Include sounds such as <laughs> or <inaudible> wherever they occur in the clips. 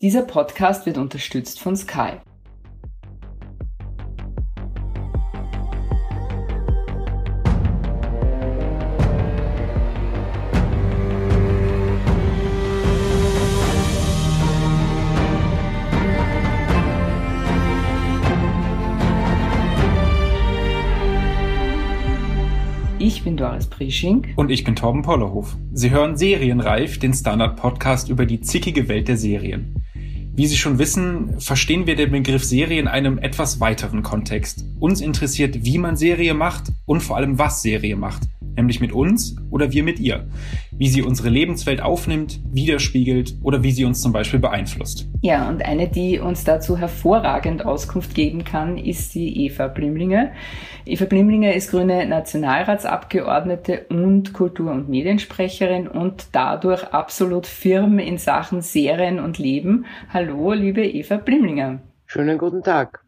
Dieser Podcast wird unterstützt von Sky. Ich bin Doris Prisching. Und ich bin Torben Pollerhof. Sie hören Serienreif, den Standard-Podcast über die zickige Welt der Serien. Wie Sie schon wissen, verstehen wir den Begriff Serie in einem etwas weiteren Kontext. Uns interessiert, wie man Serie macht und vor allem, was Serie macht. Nämlich mit uns oder wir mit ihr. Wie sie unsere Lebenswelt aufnimmt, widerspiegelt oder wie sie uns zum Beispiel beeinflusst. Ja, und eine, die uns dazu hervorragend Auskunft geben kann, ist die Eva Blimlinger. Eva Blimlinger ist grüne Nationalratsabgeordnete und Kultur- und Mediensprecherin und dadurch absolut firm in Sachen Serien und Leben. Hallo, liebe Eva Blimlinger. Schönen guten Tag.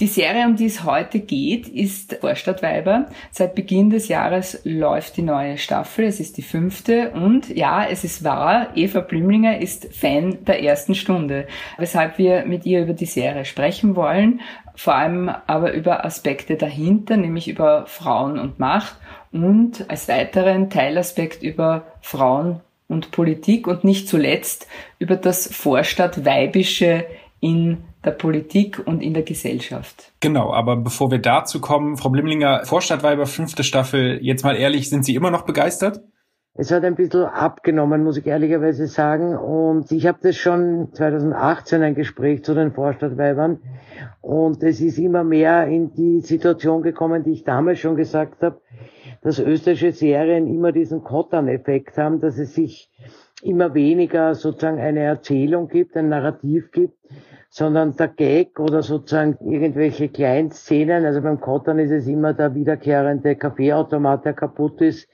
Die Serie, um die es heute geht, ist Vorstadtweiber. Seit Beginn des Jahres läuft die neue Staffel. Es ist die fünfte. Und ja, es ist wahr, Eva Blümlinger ist Fan der ersten Stunde. Weshalb wir mit ihr über die Serie sprechen wollen. Vor allem aber über Aspekte dahinter, nämlich über Frauen und Macht. Und als weiteren Teilaspekt über Frauen und Politik und nicht zuletzt über das Vorstadtweibische in der Politik und in der Gesellschaft. Genau, aber bevor wir dazu kommen, Frau Blimlinger, Vorstadtweiber, fünfte Staffel, jetzt mal ehrlich, sind Sie immer noch begeistert? Es hat ein bisschen abgenommen, muss ich ehrlicherweise sagen. Und ich habe das schon 2018 ein Gespräch zu den Vorstadtweibern. Und es ist immer mehr in die Situation gekommen, die ich damals schon gesagt habe, dass österreichische Serien immer diesen Kottern-Effekt haben, dass es sich immer weniger sozusagen eine Erzählung gibt, ein Narrativ gibt, sondern der Gag oder sozusagen irgendwelche Kleinszenen, also beim Kottern ist es immer der wiederkehrende Kaffeeautomat, der kaputt ist.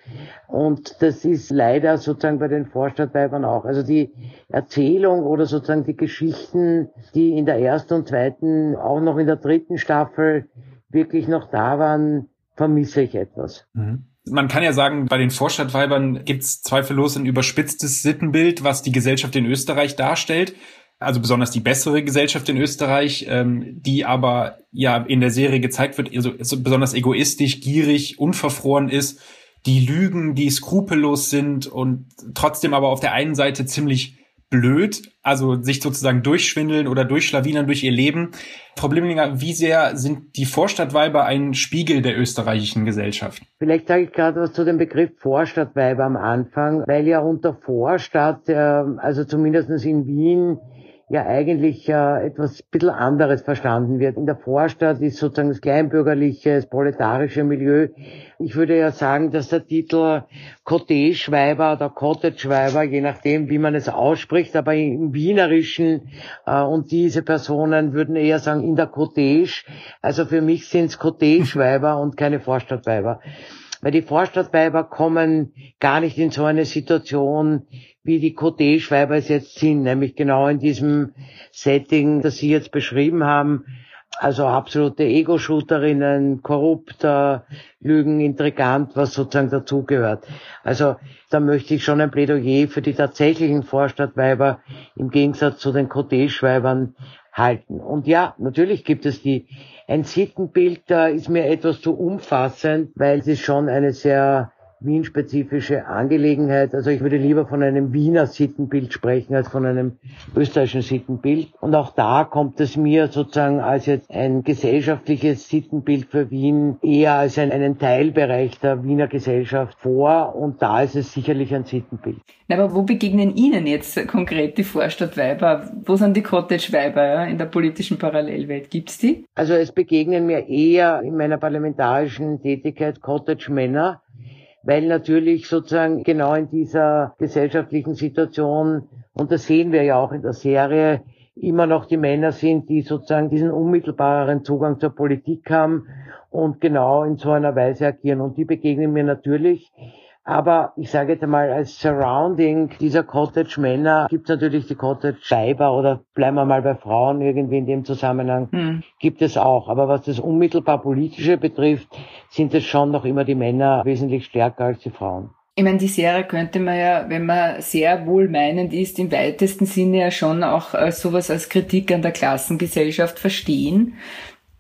Und das ist leider sozusagen bei den Vorstadtweibern auch. Also die Erzählung oder sozusagen die Geschichten, die in der ersten und zweiten, auch noch in der dritten Staffel wirklich noch da waren, vermisse ich etwas. Mhm. Man kann ja sagen, bei den Vorstadtweibern gibt es zweifellos ein überspitztes Sittenbild, was die Gesellschaft in Österreich darstellt also besonders die bessere Gesellschaft in Österreich, ähm, die aber ja in der Serie gezeigt wird, also, besonders egoistisch, gierig, unverfroren ist, die lügen, die skrupellos sind und trotzdem aber auf der einen Seite ziemlich blöd, also sich sozusagen durchschwindeln oder durchschlawinern durch ihr Leben. Frau Blimlinger, wie sehr sind die Vorstadtweiber ein Spiegel der österreichischen Gesellschaft? Vielleicht sage ich gerade was zu dem Begriff Vorstadtweiber am Anfang, weil ja unter Vorstadt, äh, also zumindest in Wien, ja eigentlich äh, etwas bisschen anderes verstanden wird. In der Vorstadt ist sozusagen das kleinbürgerliche, das proletarische Milieu. Ich würde ja sagen, dass der Titel Cottage-Weiber oder Cottage-Weiber, je nachdem, wie man es ausspricht, aber im Wienerischen äh, und diese Personen würden eher sagen in der Cottage. Also für mich sind es Cottage-Weiber und keine Vorstadtweiber weil die Vorstadtweiber kommen gar nicht in so eine Situation, wie die Cottage-Weiber es jetzt sind, nämlich genau in diesem Setting, das Sie jetzt beschrieben haben. Also absolute Ego-Shooterinnen, korrupter, Lügen, intrigant, was sozusagen dazugehört. Also da möchte ich schon ein Plädoyer für die tatsächlichen Vorstadtweiber im Gegensatz zu den Cottage-Weibern halten. Und ja, natürlich gibt es die ein Sittenbild da ist mir etwas zu umfassend, weil es schon eine sehr Wien-spezifische Angelegenheit. Also ich würde lieber von einem Wiener Sittenbild sprechen als von einem österreichischen Sittenbild. Und auch da kommt es mir sozusagen als jetzt ein gesellschaftliches Sittenbild für Wien eher als ein, einen Teilbereich der Wiener Gesellschaft vor. Und da ist es sicherlich ein Sittenbild. Na, aber wo begegnen Ihnen jetzt konkret die Vorstadtweiber? Wo sind die Cottage-Weiber ja, in der politischen Parallelwelt? Gibt's die? Also es begegnen mir eher in meiner parlamentarischen Tätigkeit Cottage-Männer, weil natürlich sozusagen genau in dieser gesellschaftlichen Situation, und das sehen wir ja auch in der Serie, immer noch die Männer sind, die sozusagen diesen unmittelbareren Zugang zur Politik haben und genau in so einer Weise agieren. Und die begegnen mir natürlich aber ich sage jetzt einmal, als Surrounding dieser Cottage-Männer gibt es natürlich die Cottage-Weiber oder bleiben wir mal bei Frauen irgendwie in dem Zusammenhang, hm. gibt es auch. Aber was das unmittelbar Politische betrifft, sind es schon noch immer die Männer wesentlich stärker als die Frauen. Ich meine, die Serie könnte man ja, wenn man sehr wohlmeinend ist, im weitesten Sinne ja schon auch als sowas als Kritik an der Klassengesellschaft verstehen.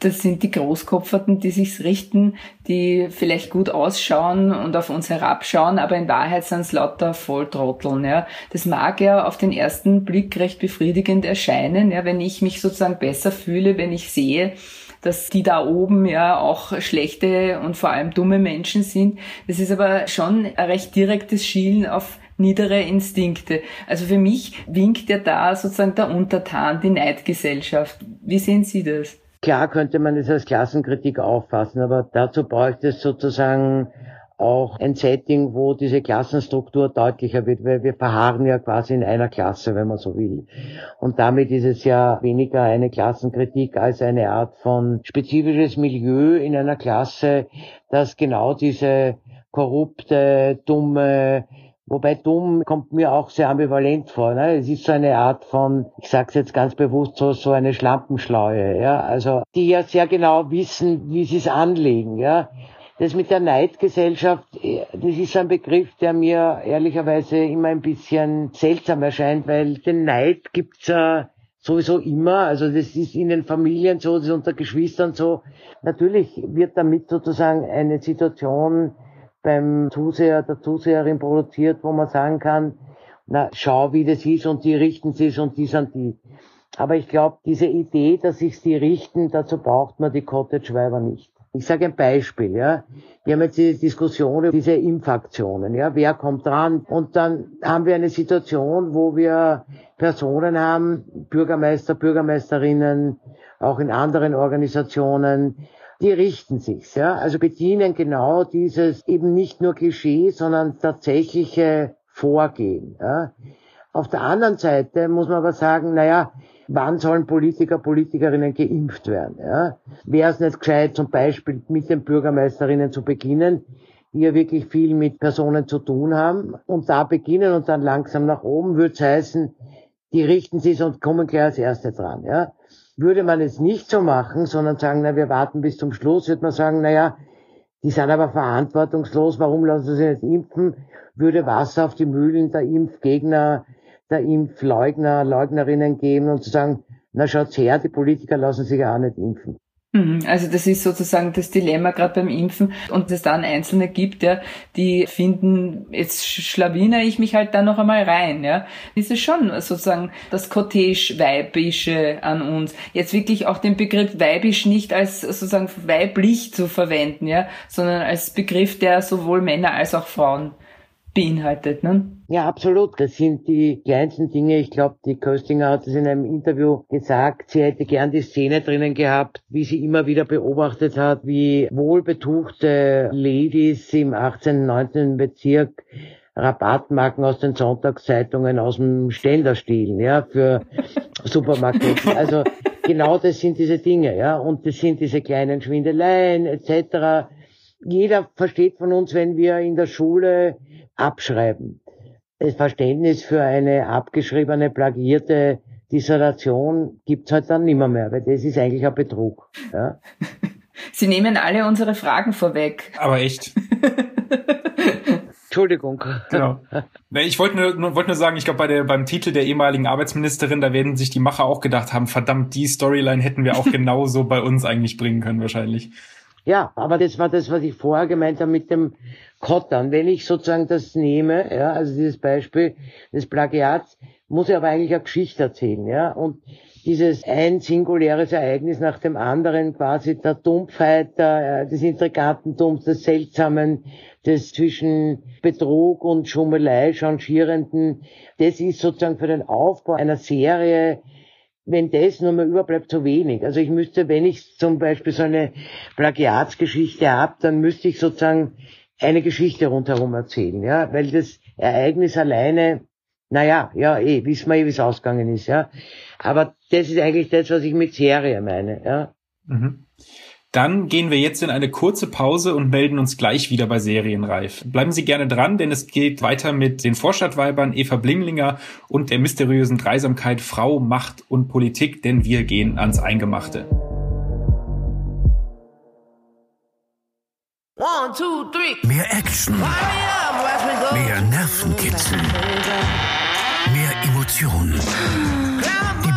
Das sind die Großkopferten, die sich's richten, die vielleicht gut ausschauen und auf uns herabschauen, aber in Wahrheit sind's lauter Volltrotteln. Ja. Das mag ja auf den ersten Blick recht befriedigend erscheinen, ja, wenn ich mich sozusagen besser fühle, wenn ich sehe, dass die da oben ja auch schlechte und vor allem dumme Menschen sind. Das ist aber schon ein recht direktes Schielen auf niedere Instinkte. Also für mich winkt ja da sozusagen der Untertan, die Neidgesellschaft. Wie sehen Sie das? Klar könnte man das als Klassenkritik auffassen, aber dazu bräuchte es sozusagen auch ein Setting, wo diese Klassenstruktur deutlicher wird, weil wir verharren ja quasi in einer Klasse, wenn man so will. Und damit ist es ja weniger eine Klassenkritik als eine Art von spezifisches Milieu in einer Klasse, das genau diese korrupte, dumme, Wobei dumm kommt mir auch sehr ambivalent vor. Ne? Es ist so eine Art von, ich sage es jetzt ganz bewusst so, so eine Schlampenschleue. Ja? Also die ja sehr genau wissen, wie sie es anlegen. Ja? Das mit der Neidgesellschaft, äh, das ist ein Begriff, der mir ehrlicherweise immer ein bisschen seltsam erscheint, weil den Neid gibt's ja sowieso immer. Also das ist in den Familien so, das ist unter Geschwistern so. Natürlich wird damit sozusagen eine Situation beim Zuseher, der Zuseherin produziert, wo man sagen kann, na, schau, wie das ist und die richten sich und die sind die. Aber ich glaube, diese Idee, dass sich die richten, dazu braucht man die Cottage-Weiber nicht. Ich sage ein Beispiel, ja. Wir haben jetzt die Diskussion über diese Impfaktionen, ja. Wer kommt dran? Und dann haben wir eine Situation, wo wir Personen haben, Bürgermeister, Bürgermeisterinnen, auch in anderen Organisationen, die richten sich's, ja. Also bedienen genau dieses eben nicht nur Klischee, sondern tatsächliche Vorgehen, ja. Auf der anderen Seite muss man aber sagen, naja, wann sollen Politiker, Politikerinnen geimpft werden. Ja? Wäre es nicht gescheit, zum Beispiel mit den Bürgermeisterinnen zu beginnen, die ja wirklich viel mit Personen zu tun haben und da beginnen und dann langsam nach oben, würde es heißen, die richten sich und kommen gleich als Erste dran. Ja? Würde man es nicht so machen, sondern sagen, na, wir warten bis zum Schluss, würde man sagen, na ja, die sind aber verantwortungslos, warum lassen sie sich nicht impfen? Würde Wasser auf die Mühlen der Impfgegner der Impfleugner, Leugnerinnen geben und zu sagen, na schaut's her, die Politiker lassen sich ja auch nicht impfen. Mhm. Also das ist sozusagen das Dilemma gerade beim Impfen und es dann Einzelne gibt, ja, die finden, jetzt schlawiner ich mich halt da noch einmal rein, ja. Das ist schon sozusagen das Cottage-Weibische an uns. Jetzt wirklich auch den Begriff weibisch nicht als sozusagen weiblich zu verwenden, ja, sondern als Begriff, der sowohl Männer als auch Frauen beinhaltet. Ne? Ja, absolut. Das sind die kleinsten Dinge. Ich glaube, die Köstinger hat es in einem Interview gesagt, sie hätte gern die Szene drinnen gehabt, wie sie immer wieder beobachtet hat, wie wohlbetuchte Ladies im 18., 19. Bezirk Rabattmarken aus den Sonntagszeitungen aus dem Ständer stehlen, ja, für <laughs> Supermarktketten. Also genau das sind diese Dinge, ja, und das sind diese kleinen Schwindeleien etc. Jeder versteht von uns, wenn wir in der Schule abschreiben. Das Verständnis für eine abgeschriebene, plagierte Dissertation gibt's halt dann nimmer mehr, weil das ist eigentlich ein Betrug. Ja? <laughs> Sie nehmen alle unsere Fragen vorweg. Aber echt. <laughs> Entschuldigung. Genau. Ich wollte nur, wollte nur sagen, ich glaube, bei der, beim Titel der ehemaligen Arbeitsministerin, da werden sich die Macher auch gedacht haben, verdammt, die Storyline hätten wir auch <laughs> genauso bei uns eigentlich bringen können, wahrscheinlich. Ja, aber das war das, was ich vorher gemeint habe mit dem Kottern. Wenn ich sozusagen das nehme, ja, also dieses Beispiel des Plagiats, muss ich aber eigentlich eine Geschichte erzählen, ja, und dieses ein singuläres Ereignis nach dem anderen, quasi der Dumpfheit, der, äh, des Intrigantentums, des Seltsamen, des zwischen Betrug und Schummelei changierenden, das ist sozusagen für den Aufbau einer Serie wenn das nur mal überbleibt, zu wenig. Also ich müsste, wenn ich zum Beispiel so eine Plagiatsgeschichte habe, dann müsste ich sozusagen eine Geschichte rundherum erzählen, ja, weil das Ereignis alleine, naja, ja, eh, wissen wir eh, wie es ausgegangen ist, ja. Aber das ist eigentlich das, was ich mit Serie meine, ja. Mhm. Dann gehen wir jetzt in eine kurze Pause und melden uns gleich wieder bei Serienreif. Bleiben Sie gerne dran, denn es geht weiter mit den Vorstadtweibern Eva Blinglinger und der mysteriösen Dreisamkeit Frau, Macht und Politik, denn wir gehen ans Eingemachte. One, two, three. Mehr Action. Mehr Nervenkitzel. Mehr Emotionen.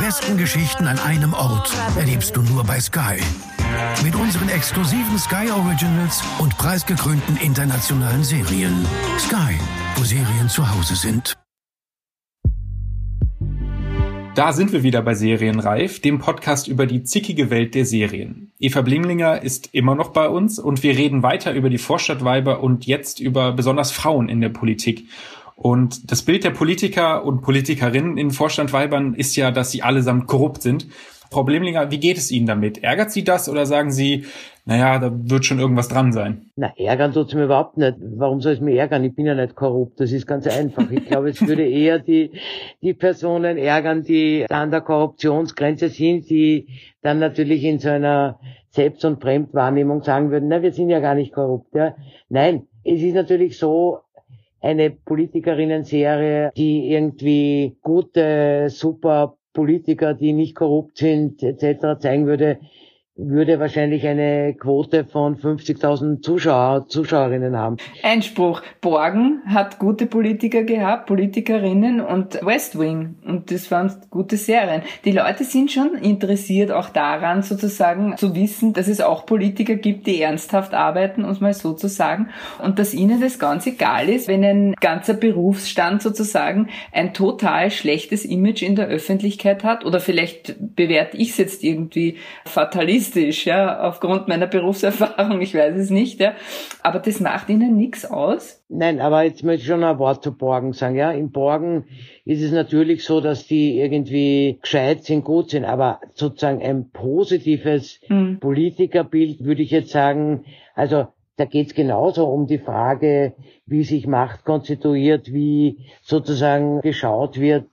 Besten Geschichten an einem Ort erlebst du nur bei Sky. Mit unseren exklusiven Sky Originals und preisgekrönten internationalen Serien. Sky, wo Serien zu Hause sind. Da sind wir wieder bei Serienreif, dem Podcast über die zickige Welt der Serien. Eva Blimlinger ist immer noch bei uns und wir reden weiter über die Vorstadtweiber und jetzt über besonders Frauen in der Politik. Und das Bild der Politiker und Politikerinnen in Vorstandweibern ist ja, dass sie allesamt korrupt sind. Frau Blimlinger, wie geht es Ihnen damit? Ärgert Sie das oder sagen Sie, naja, da wird schon irgendwas dran sein? Na, ärgern tut's mir überhaupt nicht. Warum soll es mir ärgern? Ich bin ja nicht korrupt. Das ist ganz einfach. Ich glaube, es würde eher die, die Personen ärgern, die an der Korruptionsgrenze sind, die dann natürlich in so einer Selbst- und Fremdwahrnehmung sagen würden, na, wir sind ja gar nicht korrupt. Ja. Nein, es ist natürlich so, eine Politikerinnen-Serie, die irgendwie gute, super Politiker, die nicht korrupt sind, etc. zeigen würde, würde wahrscheinlich eine Quote von 50.000 Zuschauer, Zuschauerinnen haben. Einspruch. Borgen hat gute Politiker gehabt, Politikerinnen und West Wing. Und das waren gute Serien. Die Leute sind schon interessiert auch daran, sozusagen zu wissen, dass es auch Politiker gibt, die ernsthaft arbeiten, es mal so zu sagen. Und dass ihnen das ganz egal ist, wenn ein ganzer Berufsstand sozusagen ein total schlechtes Image in der Öffentlichkeit hat. Oder vielleicht bewerte ich es jetzt irgendwie fatalist optimistisch, ja, aufgrund meiner Berufserfahrung, ich weiß es nicht, ja. Aber das macht Ihnen nichts aus? Nein, aber jetzt möchte ich schon ein Wort zu Borgen sagen, ja. In Borgen ist es natürlich so, dass die irgendwie gescheit sind, gut sind, aber sozusagen ein positives hm. Politikerbild würde ich jetzt sagen, also da geht es genauso um die Frage, wie sich Macht konstituiert, wie sozusagen geschaut wird,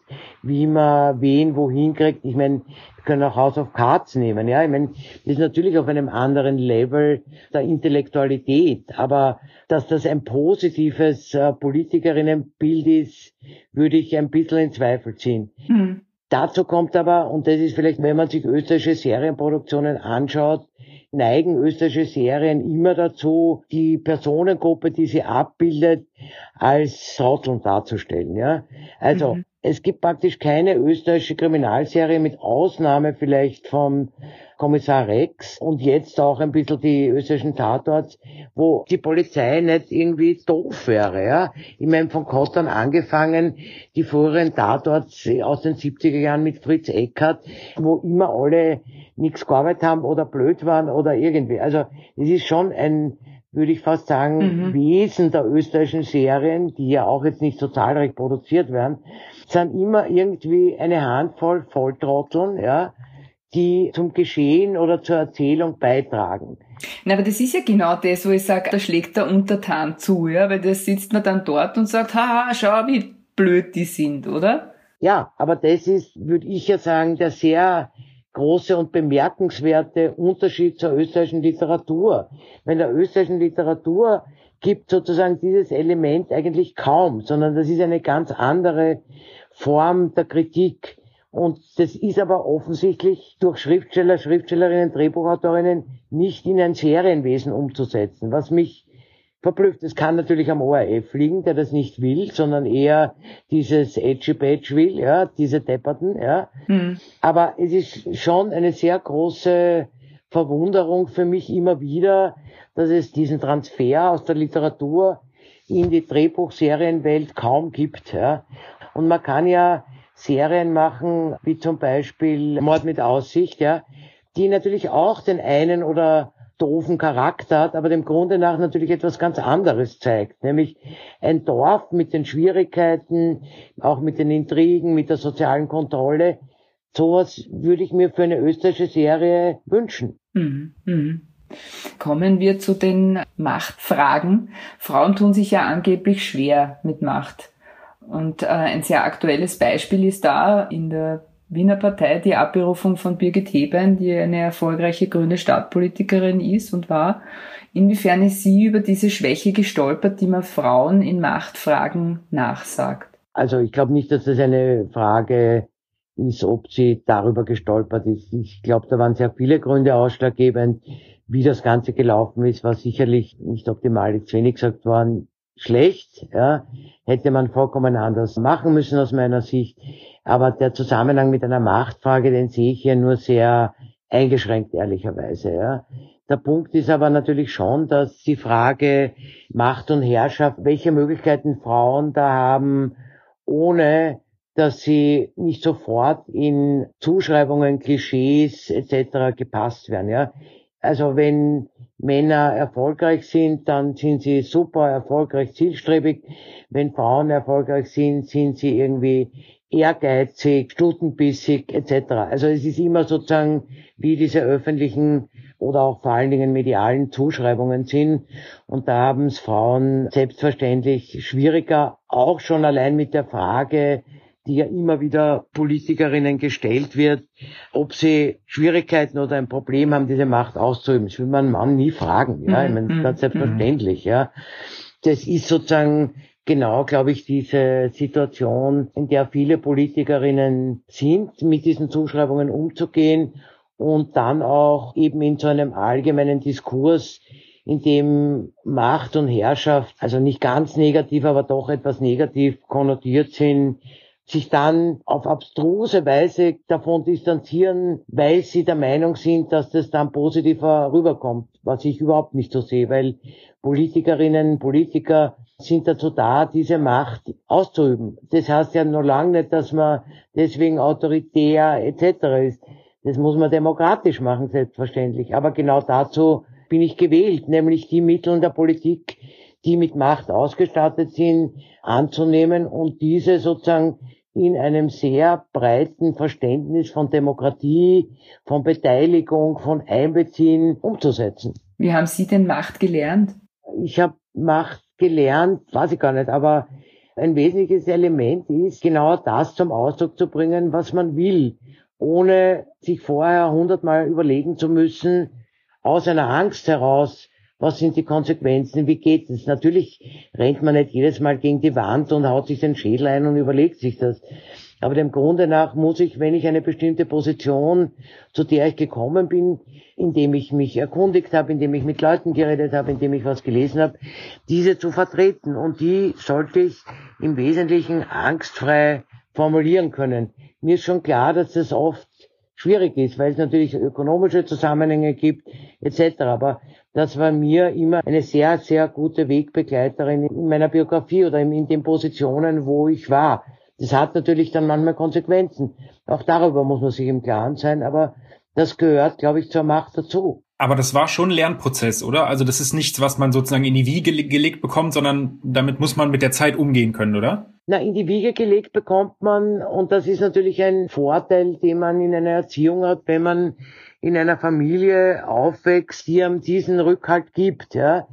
wie man wen wohin kriegt. Ich meine, wir können auch House of Cards nehmen. Ja, ich meine, das ist natürlich auf einem anderen Level der Intellektualität, aber dass das ein positives äh, Politikerinnenbild ist, würde ich ein bisschen in Zweifel ziehen. Mhm. Dazu kommt aber, und das ist vielleicht, wenn man sich österreichische Serienproduktionen anschaut, neigen österreichische Serien immer dazu, die Personengruppe, die sie abbildet, als Trotteln darzustellen. Ja? Also mhm. Es gibt praktisch keine österreichische Kriminalserie mit Ausnahme vielleicht vom Kommissar Rex und jetzt auch ein bisschen die österreichischen Tatorts, wo die Polizei nicht irgendwie doof wäre. Ja? Ich meine, von Kottern angefangen, die früheren Tatorts aus den 70er Jahren mit Fritz Eckert, wo immer alle nichts gearbeitet haben oder blöd waren oder irgendwie. Also es ist schon ein, würde ich fast sagen, mhm. Wesen der österreichischen Serien, die ja auch jetzt nicht so zahlreich produziert werden, sind immer irgendwie eine Handvoll Volltrotteln, ja, die zum Geschehen oder zur Erzählung beitragen. Na, aber das ist ja genau das, wo ich sage, da schlägt der Untertan zu, ja, weil da sitzt man dann dort und sagt, haha, schau, wie blöd die sind, oder? Ja, aber das ist, würde ich ja sagen, der sehr große und bemerkenswerte Unterschied zur österreichischen Literatur. Wenn der österreichischen Literatur gibt sozusagen dieses Element eigentlich kaum, sondern das ist eine ganz andere Form der Kritik. Und das ist aber offensichtlich durch Schriftsteller, Schriftstellerinnen, Drehbuchautorinnen nicht in ein Serienwesen umzusetzen, was mich verblüfft. Es kann natürlich am ORF liegen, der das nicht will, sondern eher dieses Edgy Badge will, ja, diese Depperten, ja. Mhm. Aber es ist schon eine sehr große Verwunderung für mich immer wieder, dass es diesen Transfer aus der Literatur in die Drehbuchserienwelt kaum gibt, ja. Und man kann ja Serien machen, wie zum Beispiel Mord mit Aussicht, ja, die natürlich auch den einen oder doofen Charakter hat, aber dem Grunde nach natürlich etwas ganz anderes zeigt, nämlich ein Dorf mit den Schwierigkeiten, auch mit den Intrigen, mit der sozialen Kontrolle. Sowas würde ich mir für eine österreichische Serie wünschen. Mhm. Mhm. Kommen wir zu den Machtfragen. Frauen tun sich ja angeblich schwer mit Macht. Und äh, ein sehr aktuelles Beispiel ist da in der Wiener Partei die Abberufung von Birgit Hebein, die eine erfolgreiche grüne Stadtpolitikerin ist und war. Inwiefern ist sie über diese Schwäche gestolpert, die man Frauen in Machtfragen nachsagt? Also ich glaube nicht, dass das eine Frage ist, ob sie darüber gestolpert ist. Ich glaube, da waren sehr viele Gründe ausschlaggebend. Wie das Ganze gelaufen ist, war sicherlich nicht optimal. Jetzt wenig gesagt worden. Schlecht, ja, hätte man vollkommen anders machen müssen aus meiner Sicht. Aber der Zusammenhang mit einer Machtfrage, den sehe ich hier nur sehr eingeschränkt, ehrlicherweise, ja. Der Punkt ist aber natürlich schon, dass die Frage Macht und Herrschaft, welche Möglichkeiten Frauen da haben, ohne dass sie nicht sofort in Zuschreibungen, Klischees etc. gepasst werden. Ja? Also wenn Männer erfolgreich sind, dann sind sie super erfolgreich, zielstrebig. Wenn Frauen erfolgreich sind, sind sie irgendwie ehrgeizig, stutenbissig etc. Also es ist immer sozusagen, wie diese öffentlichen oder auch vor allen Dingen medialen Zuschreibungen sind. Und da haben es Frauen selbstverständlich schwieriger, auch schon allein mit der Frage, die ja immer wieder Politikerinnen gestellt wird, ob sie Schwierigkeiten oder ein Problem haben, diese Macht auszuüben. Das will man einen Mann nie fragen, ja, ich meine, das ist ganz mhm. selbstverständlich, ja. Das ist sozusagen genau, glaube ich, diese Situation, in der viele Politikerinnen sind, mit diesen Zuschreibungen umzugehen und dann auch eben in so einem allgemeinen Diskurs, in dem Macht und Herrschaft, also nicht ganz negativ, aber doch etwas negativ konnotiert sind, sich dann auf abstruse Weise davon distanzieren, weil sie der Meinung sind, dass das dann positiver rüberkommt, was ich überhaupt nicht so sehe, weil Politikerinnen, Politiker sind dazu da, diese Macht auszuüben. Das heißt ja noch lange nicht, dass man deswegen autoritär etc. ist. Das muss man demokratisch machen, selbstverständlich. Aber genau dazu bin ich gewählt, nämlich die Mittel der Politik, die mit Macht ausgestattet sind, anzunehmen und diese sozusagen in einem sehr breiten Verständnis von Demokratie, von Beteiligung, von Einbeziehen umzusetzen. Wie haben Sie denn Macht gelernt? Ich habe Macht gelernt, weiß ich gar nicht, aber ein wesentliches Element ist, genau das zum Ausdruck zu bringen, was man will, ohne sich vorher hundertmal überlegen zu müssen, aus einer Angst heraus, was sind die Konsequenzen, wie geht es? Natürlich rennt man nicht jedes Mal gegen die Wand und haut sich den Schädel ein und überlegt sich das. Aber dem Grunde nach muss ich, wenn ich eine bestimmte Position, zu der ich gekommen bin, indem ich mich erkundigt habe, indem ich mit Leuten geredet habe, indem ich was gelesen habe, diese zu vertreten. Und die sollte ich im Wesentlichen angstfrei formulieren können. Mir ist schon klar, dass das oft schwierig ist, weil es natürlich ökonomische Zusammenhänge gibt etc. Aber das war mir immer eine sehr, sehr gute Wegbegleiterin in meiner Biografie oder in den Positionen, wo ich war. Das hat natürlich dann manchmal Konsequenzen. Auch darüber muss man sich im Klaren sein, aber das gehört, glaube ich, zur Macht dazu. Aber das war schon ein Lernprozess, oder? Also das ist nichts, was man sozusagen in die Wiege gelegt bekommt, sondern damit muss man mit der Zeit umgehen können, oder? Na, in die Wiege gelegt bekommt man, und das ist natürlich ein Vorteil, den man in einer Erziehung hat, wenn man in einer Familie aufwächst, die einem diesen Rückhalt gibt, ja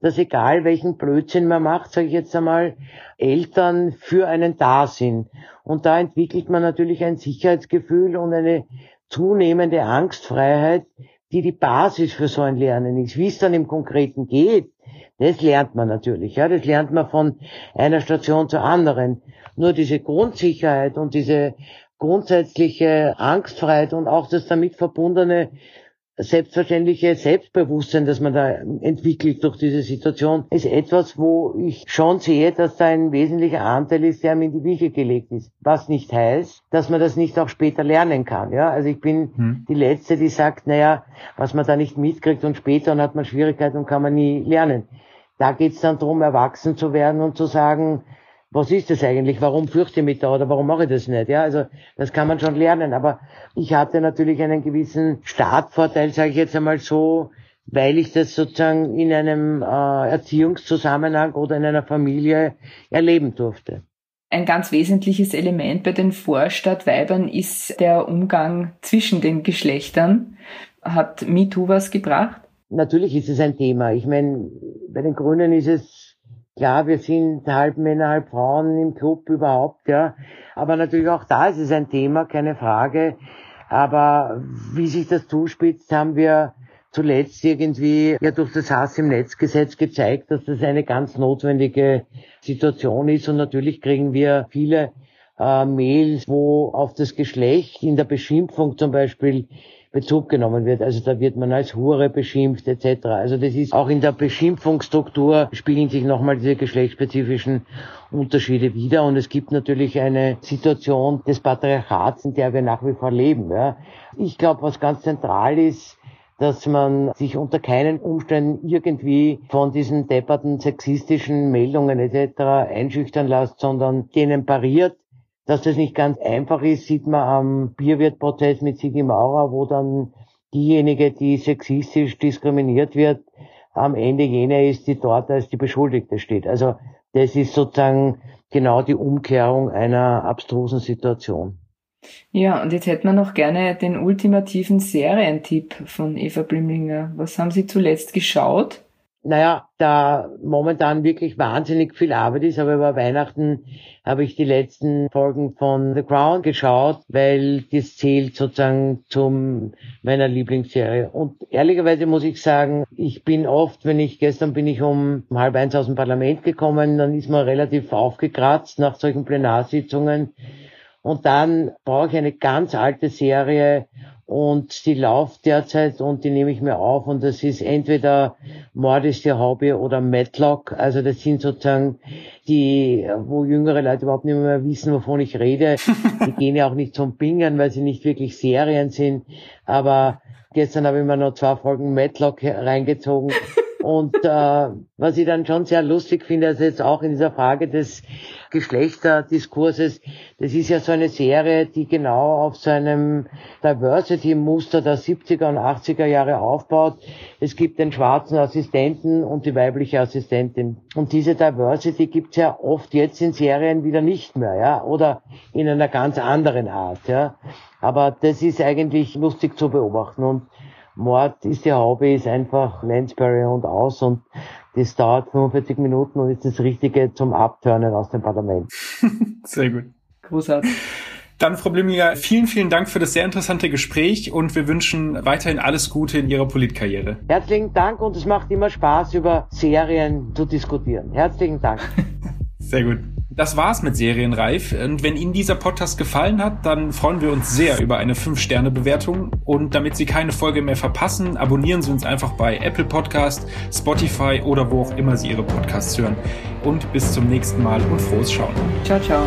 dass egal welchen Blödsinn man macht, sage ich jetzt einmal, Eltern für einen da sind. Und da entwickelt man natürlich ein Sicherheitsgefühl und eine zunehmende Angstfreiheit, die die Basis für so ein Lernen ist. Wie es dann im Konkreten geht, das lernt man natürlich. Ja, das lernt man von einer Station zur anderen. Nur diese Grundsicherheit und diese grundsätzliche Angstfreiheit und auch das damit verbundene selbstverständliche Selbstbewusstsein, das man da entwickelt durch diese Situation, ist etwas, wo ich schon sehe, dass da ein wesentlicher Anteil ist, der mir in die Wiege gelegt ist. Was nicht heißt, dass man das nicht auch später lernen kann. Ja, also ich bin hm. die Letzte, die sagt, naja, was man da nicht mitkriegt und später und hat man Schwierigkeiten und kann man nie lernen. Da geht's dann darum, erwachsen zu werden und zu sagen, was ist das eigentlich? Warum fürchte ich mich da oder warum mache ich das nicht? Ja, also das kann man schon lernen. Aber ich hatte natürlich einen gewissen Startvorteil, sage ich jetzt einmal so, weil ich das sozusagen in einem äh, Erziehungszusammenhang oder in einer Familie erleben durfte. Ein ganz wesentliches Element bei den Vorstadtweibern ist der Umgang zwischen den Geschlechtern. Hat MeToo was gebracht? Natürlich ist es ein Thema. Ich meine, bei den Grünen ist es Klar, wir sind halb Männer, halb Frauen im Club überhaupt, ja. Aber natürlich auch da ist es ein Thema, keine Frage. Aber wie sich das zuspitzt, haben wir zuletzt irgendwie ja durch das Hass im Netzgesetz gezeigt, dass das eine ganz notwendige Situation ist. Und natürlich kriegen wir viele äh, Mails, wo auf das Geschlecht in der Beschimpfung zum Beispiel Bezug genommen wird. Also da wird man als Hure beschimpft etc. Also das ist auch in der Beschimpfungsstruktur spiegeln sich nochmal diese geschlechtsspezifischen Unterschiede wieder und es gibt natürlich eine Situation des Patriarchats, in der wir nach wie vor leben. Ja. Ich glaube, was ganz zentral ist, dass man sich unter keinen Umständen irgendwie von diesen depperten sexistischen Meldungen etc. einschüchtern lässt, sondern denen pariert dass das nicht ganz einfach ist, sieht man am Bierwirtprozess mit Sigi Maurer, wo dann diejenige, die sexistisch diskriminiert wird, am Ende jene ist, die dort als die Beschuldigte steht. Also das ist sozusagen genau die Umkehrung einer abstrusen Situation. Ja, und jetzt hätten wir noch gerne den ultimativen Serientipp von Eva Blimlinger. Was haben Sie zuletzt geschaut? Naja, da momentan wirklich wahnsinnig viel Arbeit ist, aber über Weihnachten habe ich die letzten Folgen von The Crown geschaut, weil das zählt sozusagen zum meiner Lieblingsserie. Und ehrlicherweise muss ich sagen, ich bin oft, wenn ich, gestern bin ich um halb eins aus dem Parlament gekommen, dann ist man relativ aufgekratzt nach solchen Plenarsitzungen. Und dann brauche ich eine ganz alte Serie und die läuft derzeit und die nehme ich mir auf und das ist entweder Mord ist ihr Hobby oder Matlock. Also das sind sozusagen die, wo jüngere Leute überhaupt nicht mehr wissen, wovon ich rede. <laughs> Die gehen ja auch nicht zum Bingern, weil sie nicht wirklich Serien sind. Aber gestern habe ich mir noch zwei Folgen Matlock reingezogen. Und äh, was ich dann schon sehr lustig finde, also jetzt auch in dieser Frage des Geschlechterdiskurses, das ist ja so eine Serie, die genau auf so einem Diversity-Muster der 70er und 80er Jahre aufbaut. Es gibt den schwarzen Assistenten und die weibliche Assistentin. Und diese Diversity gibt's ja oft jetzt in Serien wieder nicht mehr, ja, oder in einer ganz anderen Art, ja. Aber das ist eigentlich lustig zu beobachten und Mord ist ihr Hobby, ist einfach Lansbury und aus und das dauert 45 Minuten und ist das Richtige zum Abturnen aus dem Parlament. <laughs> Sehr gut. Großartig. Dann, Frau Blimminger, vielen, vielen Dank für das sehr interessante Gespräch und wir wünschen weiterhin alles Gute in Ihrer Politkarriere. Herzlichen Dank und es macht immer Spaß, über Serien zu diskutieren. Herzlichen Dank. <laughs> Sehr gut. Das war's mit Serienreif. Und wenn Ihnen dieser Podcast gefallen hat, dann freuen wir uns sehr über eine 5-Sterne-Bewertung. Und damit Sie keine Folge mehr verpassen, abonnieren Sie uns einfach bei Apple Podcast, Spotify oder wo auch immer Sie Ihre Podcasts hören. Und bis zum nächsten Mal und frohes Schauen. Ciao, ciao.